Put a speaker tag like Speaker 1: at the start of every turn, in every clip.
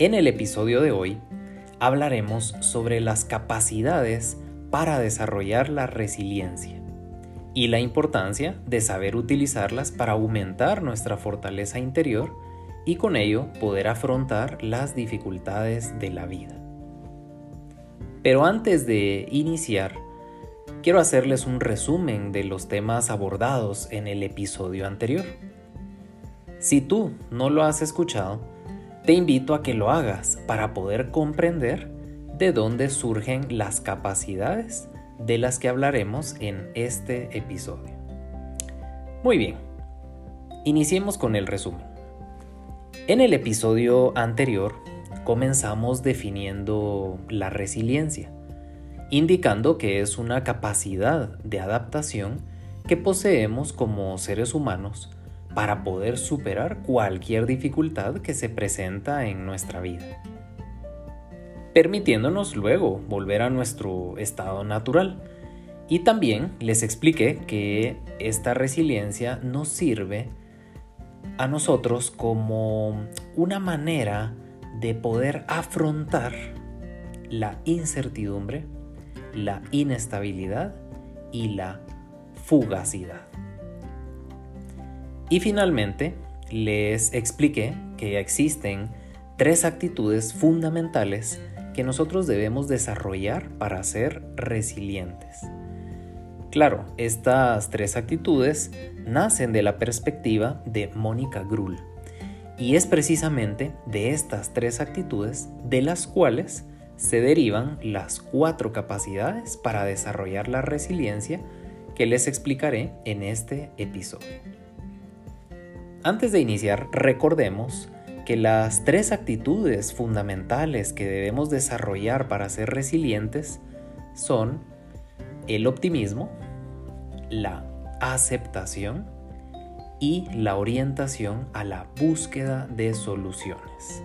Speaker 1: En el episodio de hoy hablaremos sobre las capacidades para desarrollar la resiliencia y la importancia de saber utilizarlas para aumentar nuestra fortaleza interior y con ello poder afrontar las dificultades de la vida. Pero antes de iniciar, quiero hacerles un resumen de los temas abordados en el episodio anterior. Si tú no lo has escuchado, te invito a que lo hagas para poder comprender de dónde surgen las capacidades de las que hablaremos en este episodio. Muy bien, iniciemos con el resumen. En el episodio anterior comenzamos definiendo la resiliencia, indicando que es una capacidad de adaptación que poseemos como seres humanos para poder superar cualquier dificultad que se presenta en nuestra vida, permitiéndonos luego volver a nuestro estado natural. Y también les expliqué que esta resiliencia nos sirve a nosotros como una manera de poder afrontar la incertidumbre, la inestabilidad y la fugacidad. Y finalmente, les expliqué que existen tres actitudes fundamentales que nosotros debemos desarrollar para ser resilientes. Claro, estas tres actitudes nacen de la perspectiva de Mónica Grull y es precisamente de estas tres actitudes de las cuales se derivan las cuatro capacidades para desarrollar la resiliencia que les explicaré en este episodio. Antes de iniciar, recordemos que las tres actitudes fundamentales que debemos desarrollar para ser resilientes son el optimismo, la aceptación y la orientación a la búsqueda de soluciones.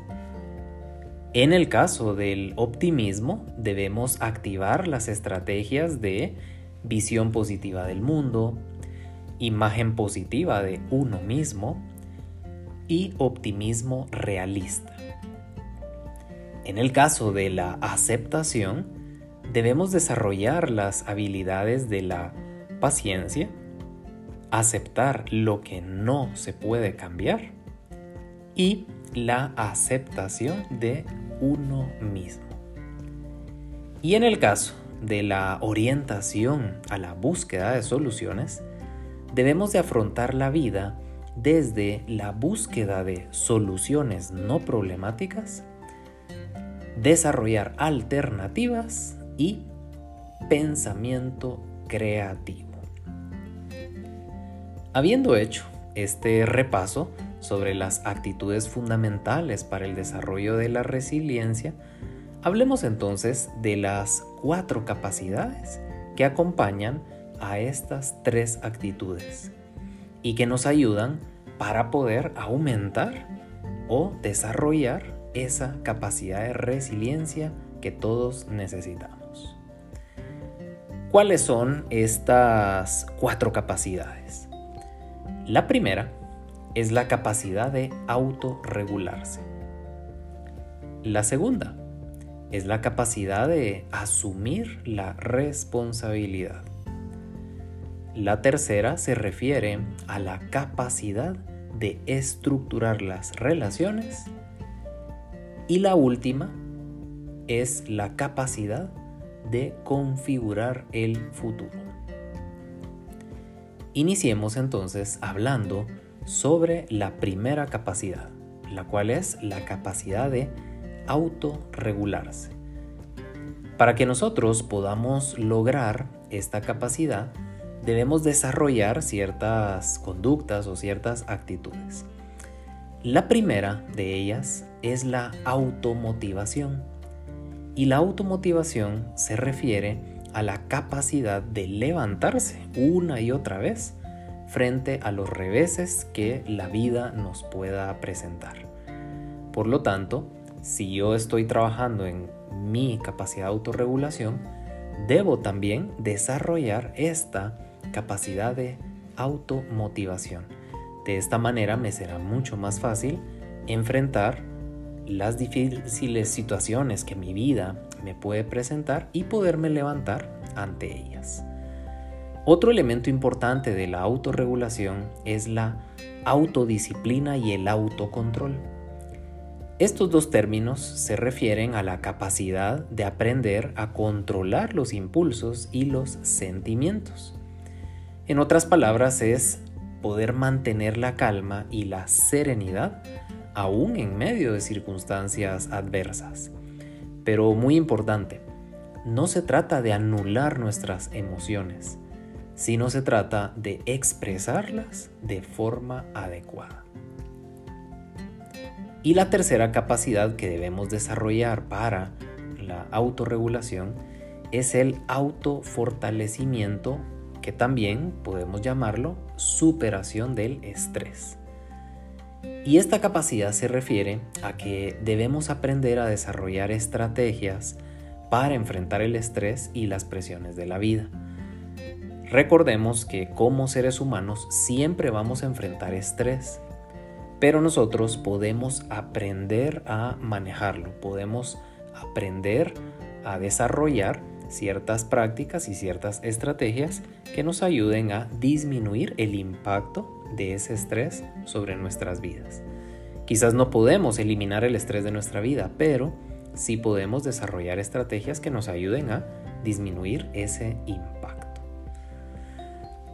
Speaker 1: En el caso del optimismo, debemos activar las estrategias de visión positiva del mundo, imagen positiva de uno mismo y optimismo realista. En el caso de la aceptación, debemos desarrollar las habilidades de la paciencia, aceptar lo que no se puede cambiar y la aceptación de uno mismo. Y en el caso de la orientación a la búsqueda de soluciones, debemos de afrontar la vida desde la búsqueda de soluciones no problemáticas, desarrollar alternativas y pensamiento creativo. Habiendo hecho este repaso sobre las actitudes fundamentales para el desarrollo de la resiliencia, hablemos entonces de las cuatro capacidades que acompañan a estas tres actitudes y que nos ayudan para poder aumentar o desarrollar esa capacidad de resiliencia que todos necesitamos. ¿Cuáles son estas cuatro capacidades? La primera es la capacidad de autorregularse. La segunda es la capacidad de asumir la responsabilidad. La tercera se refiere a la capacidad de estructurar las relaciones. Y la última es la capacidad de configurar el futuro. Iniciemos entonces hablando sobre la primera capacidad, la cual es la capacidad de autorregularse. Para que nosotros podamos lograr esta capacidad, debemos desarrollar ciertas conductas o ciertas actitudes. La primera de ellas es la automotivación. Y la automotivación se refiere a la capacidad de levantarse una y otra vez frente a los reveses que la vida nos pueda presentar. Por lo tanto, si yo estoy trabajando en mi capacidad de autorregulación, debo también desarrollar esta capacidad de automotivación. De esta manera me será mucho más fácil enfrentar las difíciles situaciones que mi vida me puede presentar y poderme levantar ante ellas. Otro elemento importante de la autorregulación es la autodisciplina y el autocontrol. Estos dos términos se refieren a la capacidad de aprender a controlar los impulsos y los sentimientos. En otras palabras, es poder mantener la calma y la serenidad aún en medio de circunstancias adversas. Pero muy importante, no se trata de anular nuestras emociones, sino se trata de expresarlas de forma adecuada. Y la tercera capacidad que debemos desarrollar para la autorregulación es el autofortalecimiento, que también podemos llamarlo superación del estrés. Y esta capacidad se refiere a que debemos aprender a desarrollar estrategias para enfrentar el estrés y las presiones de la vida. Recordemos que como seres humanos siempre vamos a enfrentar estrés pero nosotros podemos aprender a manejarlo, podemos aprender a desarrollar ciertas prácticas y ciertas estrategias que nos ayuden a disminuir el impacto de ese estrés sobre nuestras vidas. Quizás no podemos eliminar el estrés de nuestra vida, pero sí podemos desarrollar estrategias que nos ayuden a disminuir ese impacto.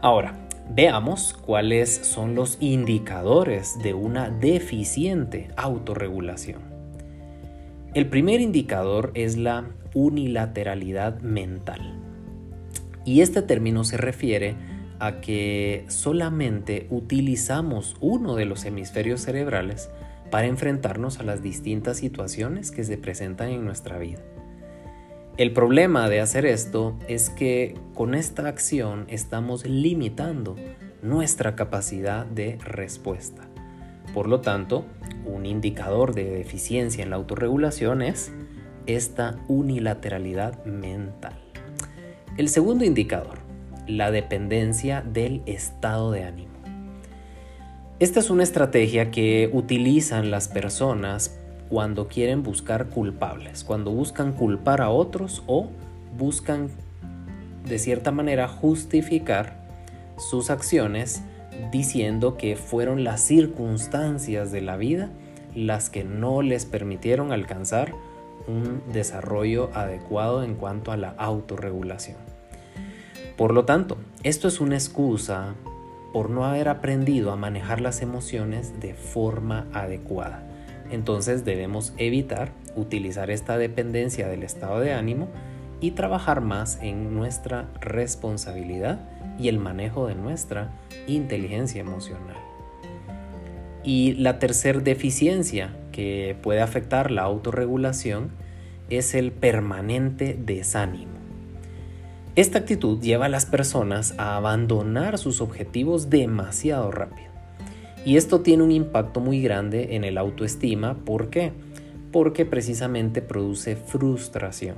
Speaker 1: Ahora, Veamos cuáles son los indicadores de una deficiente autorregulación. El primer indicador es la unilateralidad mental. Y este término se refiere a que solamente utilizamos uno de los hemisferios cerebrales para enfrentarnos a las distintas situaciones que se presentan en nuestra vida. El problema de hacer esto es que con esta acción estamos limitando nuestra capacidad de respuesta. Por lo tanto, un indicador de deficiencia en la autorregulación es esta unilateralidad mental. El segundo indicador, la dependencia del estado de ánimo. Esta es una estrategia que utilizan las personas cuando quieren buscar culpables, cuando buscan culpar a otros o buscan de cierta manera justificar sus acciones diciendo que fueron las circunstancias de la vida las que no les permitieron alcanzar un desarrollo adecuado en cuanto a la autorregulación. Por lo tanto, esto es una excusa por no haber aprendido a manejar las emociones de forma adecuada. Entonces debemos evitar utilizar esta dependencia del estado de ánimo y trabajar más en nuestra responsabilidad y el manejo de nuestra inteligencia emocional. Y la tercera deficiencia que puede afectar la autorregulación es el permanente desánimo. Esta actitud lleva a las personas a abandonar sus objetivos demasiado rápido. Y esto tiene un impacto muy grande en el autoestima. ¿Por qué? Porque precisamente produce frustración.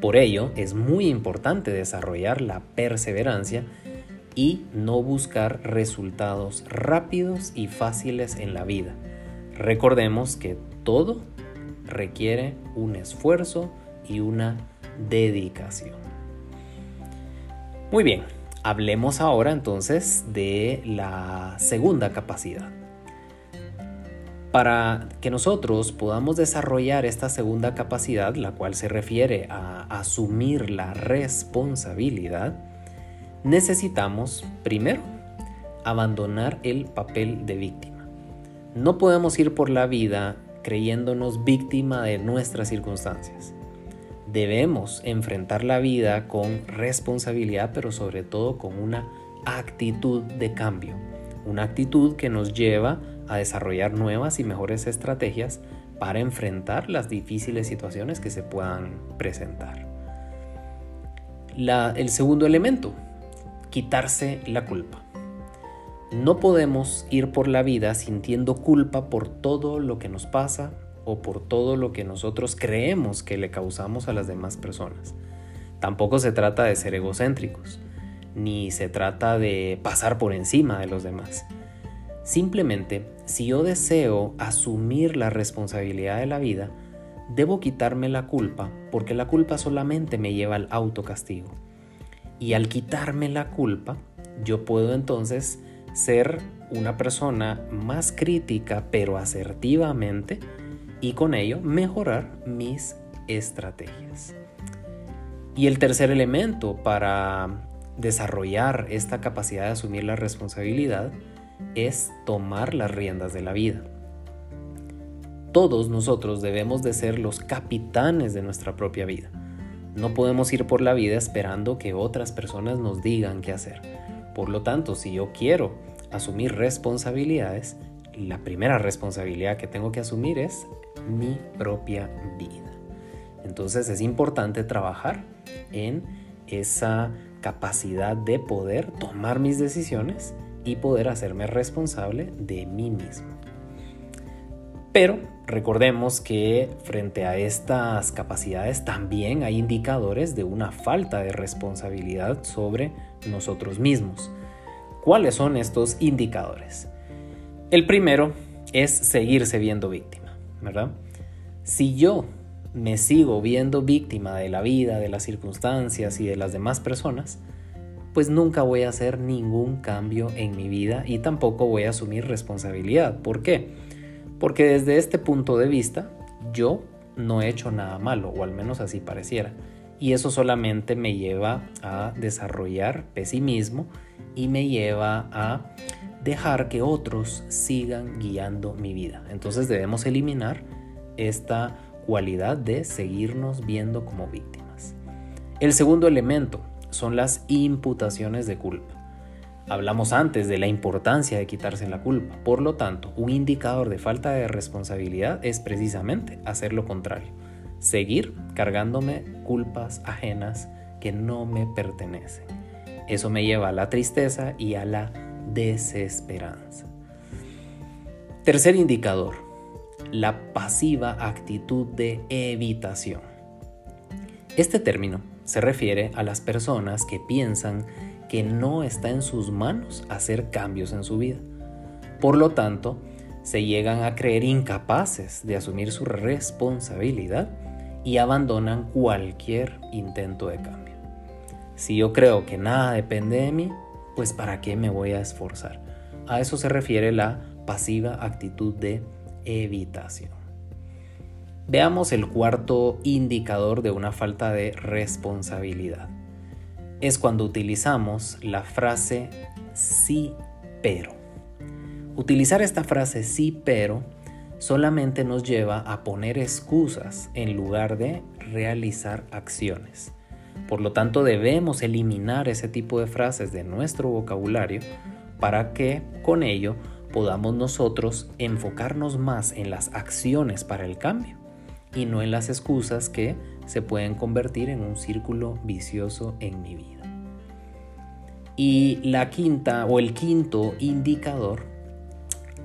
Speaker 1: Por ello, es muy importante desarrollar la perseverancia y no buscar resultados rápidos y fáciles en la vida. Recordemos que todo requiere un esfuerzo y una dedicación. Muy bien, Hablemos ahora entonces de la segunda capacidad. Para que nosotros podamos desarrollar esta segunda capacidad, la cual se refiere a asumir la responsabilidad, necesitamos primero abandonar el papel de víctima. No podemos ir por la vida creyéndonos víctima de nuestras circunstancias debemos enfrentar la vida con responsabilidad, pero sobre todo con una actitud de cambio, una actitud que nos lleva a desarrollar nuevas y mejores estrategias para enfrentar las difíciles situaciones que se puedan presentar. el segundo elemento, quitarse la culpa. No podemos ir por la vida sintiendo culpa por todo lo que nos pasa o por todo lo que nosotros creemos que le causamos a las demás personas. Tampoco se trata de ser egocéntricos, ni se trata de pasar por encima de los demás. Simplemente, si yo deseo asumir la responsabilidad de la vida, debo quitarme la culpa porque la culpa solamente me lleva al autocastigo. Y al quitarme la culpa, yo puedo entonces ser una persona más crítica pero asertivamente y con ello mejorar mis estrategias. Y el tercer elemento para desarrollar esta capacidad de asumir la responsabilidad es tomar las riendas de la vida. Todos nosotros debemos de ser los capitanes de nuestra propia vida. No podemos ir por la vida esperando que otras personas nos digan qué hacer. Por lo tanto, si yo quiero asumir responsabilidades, la primera responsabilidad que tengo que asumir es mi propia vida. Entonces es importante trabajar en esa capacidad de poder tomar mis decisiones y poder hacerme responsable de mí mismo. Pero recordemos que frente a estas capacidades también hay indicadores de una falta de responsabilidad sobre nosotros mismos. ¿Cuáles son estos indicadores? El primero es seguirse viendo víctima, ¿verdad? Si yo me sigo viendo víctima de la vida, de las circunstancias y de las demás personas, pues nunca voy a hacer ningún cambio en mi vida y tampoco voy a asumir responsabilidad. ¿Por qué? Porque desde este punto de vista yo no he hecho nada malo, o al menos así pareciera. Y eso solamente me lleva a desarrollar pesimismo y me lleva a dejar que otros sigan guiando mi vida. Entonces debemos eliminar esta cualidad de seguirnos viendo como víctimas. El segundo elemento son las imputaciones de culpa. Hablamos antes de la importancia de quitarse la culpa. Por lo tanto, un indicador de falta de responsabilidad es precisamente hacer lo contrario. Seguir cargándome culpas ajenas que no me pertenecen. Eso me lleva a la tristeza y a la desesperanza. Tercer indicador, la pasiva actitud de evitación. Este término se refiere a las personas que piensan que no está en sus manos hacer cambios en su vida. Por lo tanto, se llegan a creer incapaces de asumir su responsabilidad y abandonan cualquier intento de cambio. Si yo creo que nada depende de mí, pues ¿para qué me voy a esforzar? A eso se refiere la pasiva actitud de evitación. Veamos el cuarto indicador de una falta de responsabilidad. Es cuando utilizamos la frase sí pero. Utilizar esta frase sí pero solamente nos lleva a poner excusas en lugar de realizar acciones. Por lo tanto, debemos eliminar ese tipo de frases de nuestro vocabulario para que con ello podamos nosotros enfocarnos más en las acciones para el cambio y no en las excusas que se pueden convertir en un círculo vicioso en mi vida. Y la quinta o el quinto indicador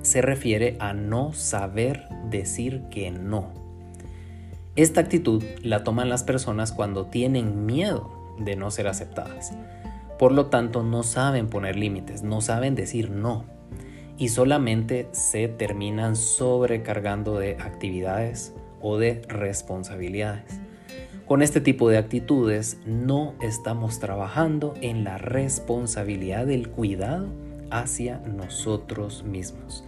Speaker 1: se refiere a no saber decir que no. Esta actitud la toman las personas cuando tienen miedo de no ser aceptadas. Por lo tanto, no saben poner límites, no saben decir no y solamente se terminan sobrecargando de actividades o de responsabilidades. Con este tipo de actitudes no estamos trabajando en la responsabilidad del cuidado hacia nosotros mismos.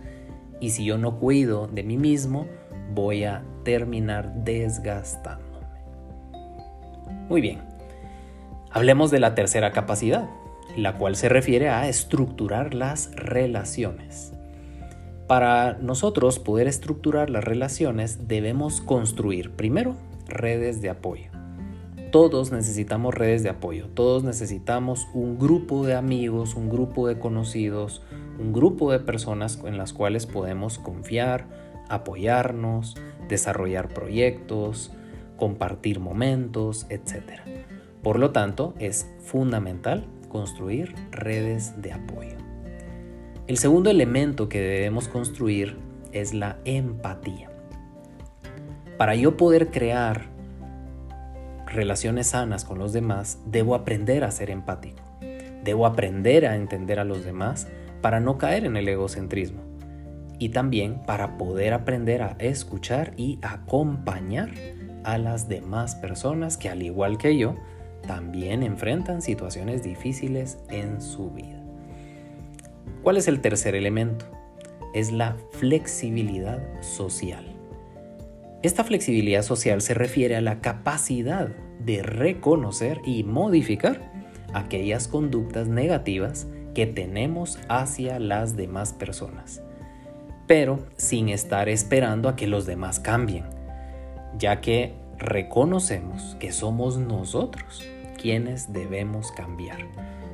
Speaker 1: Y si yo no cuido de mí mismo, voy a terminar desgastándome. Muy bien, hablemos de la tercera capacidad, la cual se refiere a estructurar las relaciones. Para nosotros poder estructurar las relaciones debemos construir primero redes de apoyo. Todos necesitamos redes de apoyo, todos necesitamos un grupo de amigos, un grupo de conocidos, un grupo de personas en las cuales podemos confiar, apoyarnos, desarrollar proyectos, compartir momentos, etc. Por lo tanto, es fundamental construir redes de apoyo. El segundo elemento que debemos construir es la empatía. Para yo poder crear relaciones sanas con los demás, debo aprender a ser empático. Debo aprender a entender a los demás para no caer en el egocentrismo. Y también para poder aprender a escuchar y acompañar a las demás personas que al igual que yo, también enfrentan situaciones difíciles en su vida. ¿Cuál es el tercer elemento? Es la flexibilidad social. Esta flexibilidad social se refiere a la capacidad de reconocer y modificar aquellas conductas negativas que tenemos hacia las demás personas, pero sin estar esperando a que los demás cambien, ya que reconocemos que somos nosotros quienes debemos cambiar.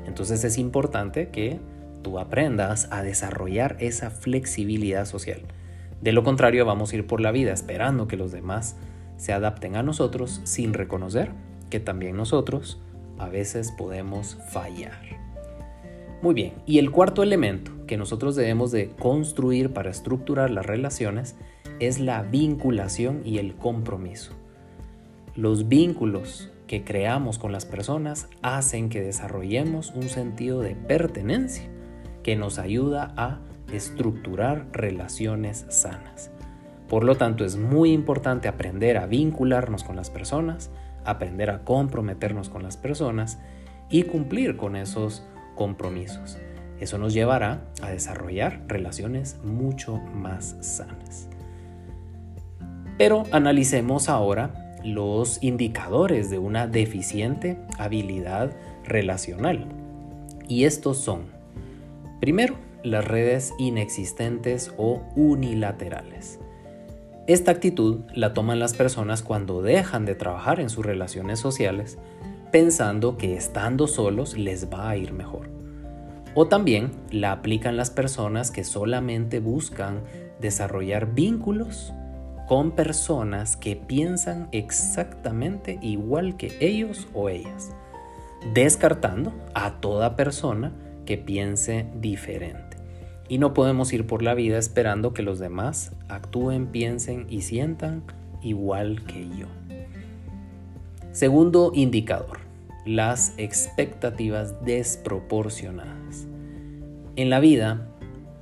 Speaker 1: Entonces es importante que tú aprendas a desarrollar esa flexibilidad social. De lo contrario, vamos a ir por la vida esperando que los demás se adapten a nosotros sin reconocer que también nosotros a veces podemos fallar. Muy bien, y el cuarto elemento que nosotros debemos de construir para estructurar las relaciones es la vinculación y el compromiso. Los vínculos que creamos con las personas hacen que desarrollemos un sentido de pertenencia que nos ayuda a estructurar relaciones sanas. Por lo tanto, es muy importante aprender a vincularnos con las personas, aprender a comprometernos con las personas y cumplir con esos compromisos. Eso nos llevará a desarrollar relaciones mucho más sanas. Pero analicemos ahora los indicadores de una deficiente habilidad relacional. Y estos son, primero, las redes inexistentes o unilaterales. Esta actitud la toman las personas cuando dejan de trabajar en sus relaciones sociales pensando que estando solos les va a ir mejor. O también la aplican las personas que solamente buscan desarrollar vínculos con personas que piensan exactamente igual que ellos o ellas, descartando a toda persona que piense diferente. Y no podemos ir por la vida esperando que los demás actúen, piensen y sientan igual que yo. Segundo indicador, las expectativas desproporcionadas. En la vida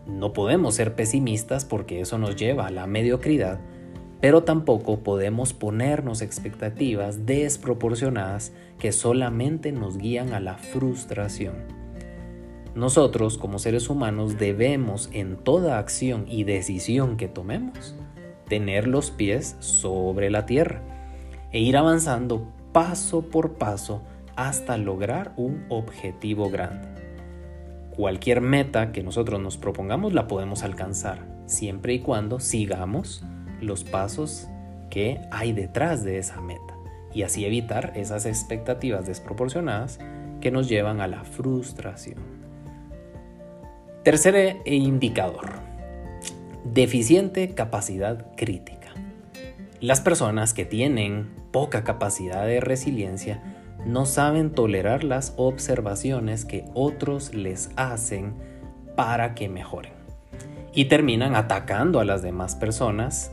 Speaker 1: no podemos ser pesimistas porque eso nos lleva a la mediocridad, pero tampoco podemos ponernos expectativas desproporcionadas que solamente nos guían a la frustración. Nosotros como seres humanos debemos en toda acción y decisión que tomemos tener los pies sobre la tierra e ir avanzando paso por paso hasta lograr un objetivo grande. Cualquier meta que nosotros nos propongamos la podemos alcanzar, siempre y cuando sigamos los pasos que hay detrás de esa meta y así evitar esas expectativas desproporcionadas que nos llevan a la frustración. Tercer indicador. Deficiente capacidad crítica. Las personas que tienen poca capacidad de resiliencia no saben tolerar las observaciones que otros les hacen para que mejoren. Y terminan atacando a las demás personas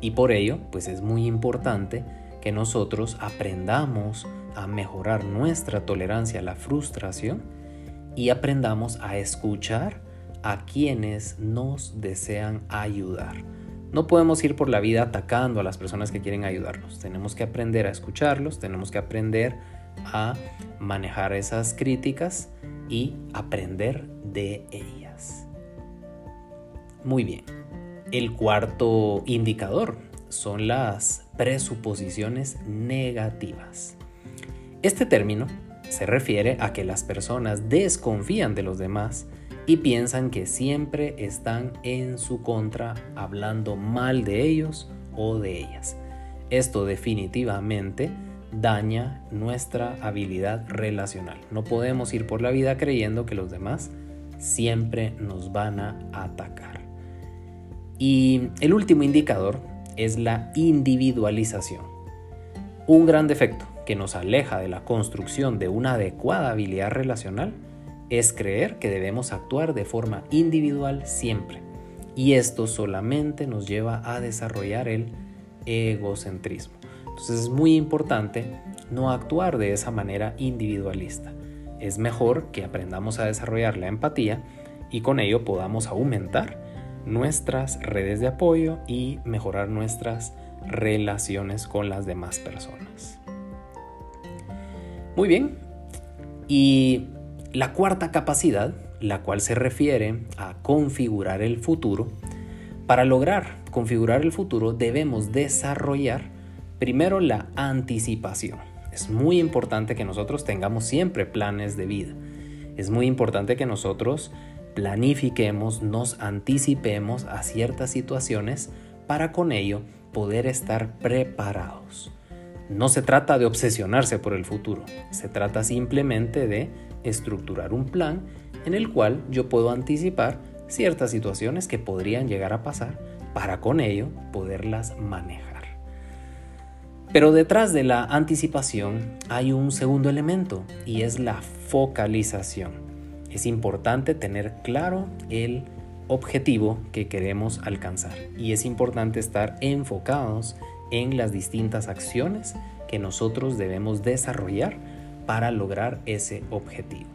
Speaker 1: y por ello pues es muy importante que nosotros aprendamos a mejorar nuestra tolerancia a la frustración y aprendamos a escuchar a quienes nos desean ayudar. No podemos ir por la vida atacando a las personas que quieren ayudarnos. Tenemos que aprender a escucharlos, tenemos que aprender a manejar esas críticas y aprender de ellas. Muy bien. El cuarto indicador son las presuposiciones negativas. Este término se refiere a que las personas desconfían de los demás y piensan que siempre están en su contra hablando mal de ellos o de ellas. Esto definitivamente daña nuestra habilidad relacional. No podemos ir por la vida creyendo que los demás siempre nos van a atacar. Y el último indicador es la individualización. Un gran defecto que nos aleja de la construcción de una adecuada habilidad relacional es creer que debemos actuar de forma individual siempre. Y esto solamente nos lleva a desarrollar el egocentrismo. Entonces es muy importante no actuar de esa manera individualista. Es mejor que aprendamos a desarrollar la empatía y con ello podamos aumentar nuestras redes de apoyo y mejorar nuestras relaciones con las demás personas. Muy bien, y la cuarta capacidad, la cual se refiere a configurar el futuro, para lograr configurar el futuro debemos desarrollar primero la anticipación. Es muy importante que nosotros tengamos siempre planes de vida. Es muy importante que nosotros planifiquemos, nos anticipemos a ciertas situaciones para con ello poder estar preparados. No se trata de obsesionarse por el futuro, se trata simplemente de estructurar un plan en el cual yo puedo anticipar ciertas situaciones que podrían llegar a pasar para con ello poderlas manejar. Pero detrás de la anticipación hay un segundo elemento y es la focalización es importante tener claro el objetivo que queremos alcanzar y es importante estar enfocados en las distintas acciones que nosotros debemos desarrollar para lograr ese objetivo.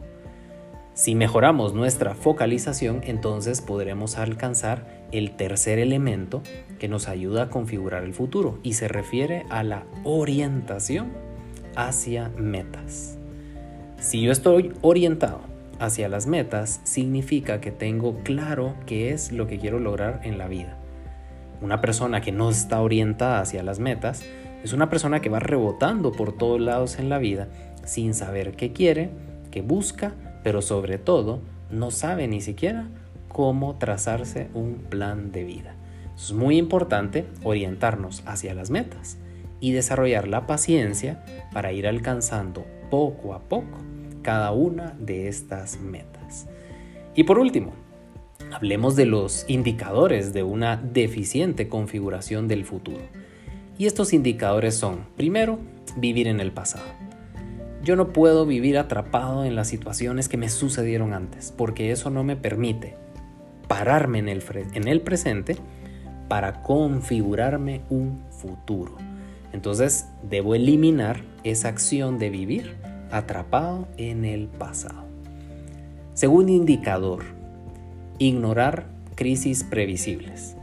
Speaker 1: Si mejoramos nuestra focalización, entonces podremos alcanzar el tercer elemento que nos ayuda a configurar el futuro y se refiere a la orientación hacia metas. Si yo estoy orientado hacia las metas significa que tengo claro qué es lo que quiero lograr en la vida. Una persona que no está orientada hacia las metas es una persona que va rebotando por todos lados en la vida sin saber qué quiere, qué busca, pero sobre todo no sabe ni siquiera cómo trazarse un plan de vida. Es muy importante orientarnos hacia las metas y desarrollar la paciencia para ir alcanzando poco a poco cada una de estas metas. Y por último, hablemos de los indicadores de una deficiente configuración del futuro. Y estos indicadores son, primero, vivir en el pasado. Yo no puedo vivir atrapado en las situaciones que me sucedieron antes, porque eso no me permite pararme en el, en el presente para configurarme un futuro. Entonces debo eliminar esa acción de vivir atrapado en el pasado. Segundo indicador, ignorar crisis previsibles.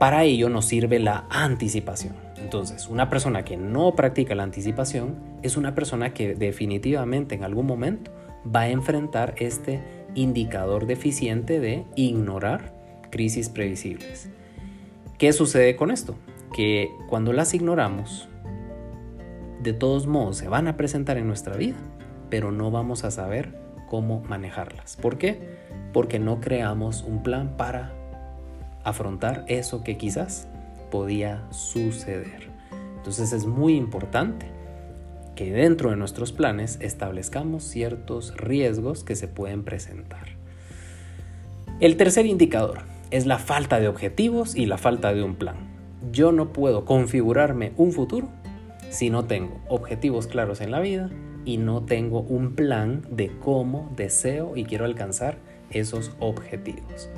Speaker 1: Para ello nos sirve la anticipación. Entonces, una persona que no practica la anticipación es una persona que definitivamente en algún momento va a enfrentar este indicador deficiente de ignorar crisis previsibles. ¿Qué sucede con esto? Que cuando las ignoramos, de todos modos se van a presentar en nuestra vida, pero no vamos a saber cómo manejarlas. ¿Por qué? Porque no creamos un plan para afrontar eso que quizás podía suceder. Entonces es muy importante que dentro de nuestros planes establezcamos ciertos riesgos que se pueden presentar. El tercer indicador es la falta de objetivos y la falta de un plan. Yo no puedo configurarme un futuro si no tengo objetivos claros en la vida y no tengo un plan de cómo deseo y quiero alcanzar esos objetivos.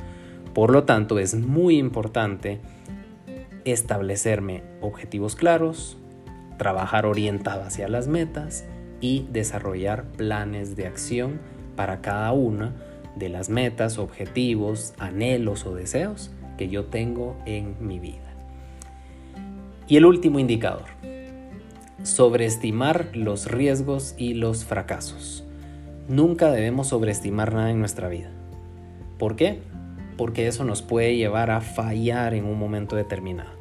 Speaker 1: Por lo tanto, es muy importante establecerme objetivos claros, trabajar orientado hacia las metas y desarrollar planes de acción para cada una de las metas, objetivos, anhelos o deseos que yo tengo en mi vida. Y el último indicador, sobreestimar los riesgos y los fracasos. Nunca debemos sobreestimar nada en nuestra vida. ¿Por qué? Porque eso nos puede llevar a fallar en un momento determinado.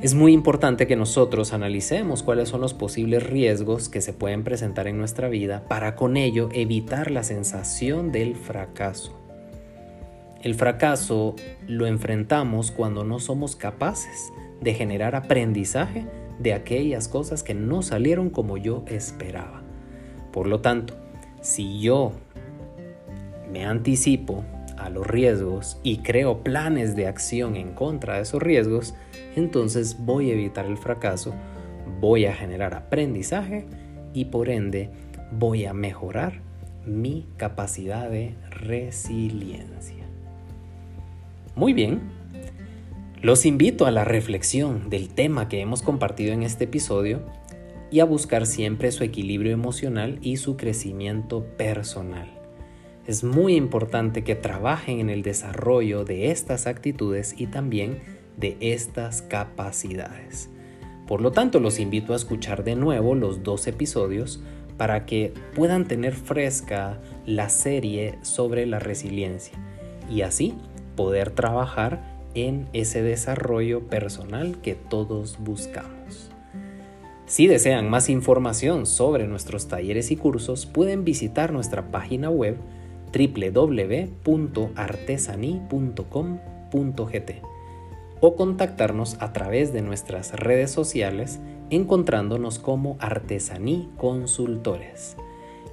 Speaker 1: Es muy importante que nosotros analicemos cuáles son los posibles riesgos que se pueden presentar en nuestra vida para con ello evitar la sensación del fracaso. El fracaso lo enfrentamos cuando no somos capaces de generar aprendizaje de aquellas cosas que no salieron como yo esperaba. Por lo tanto, si yo me anticipo a los riesgos y creo planes de acción en contra de esos riesgos, entonces voy a evitar el fracaso, voy a generar aprendizaje y por ende voy a mejorar mi capacidad de resiliencia. Muy bien, los invito a la reflexión del tema que hemos compartido en este episodio y a buscar siempre su equilibrio emocional y su crecimiento personal. Es muy importante que trabajen en el desarrollo de estas actitudes y también de estas capacidades. Por lo tanto, los invito a escuchar de nuevo los dos episodios para que puedan tener fresca la serie sobre la resiliencia y así poder trabajar en ese desarrollo personal que todos buscamos. Si desean más información sobre nuestros talleres y cursos, pueden visitar nuestra página web www.artesani.com.gt o contactarnos a través de nuestras redes sociales encontrándonos como Artesaní Consultores.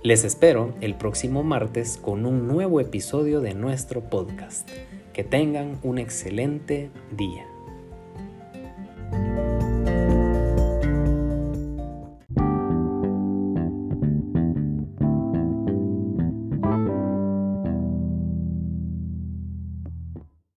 Speaker 1: Les espero el próximo martes con un nuevo episodio de nuestro podcast. Que tengan un excelente día.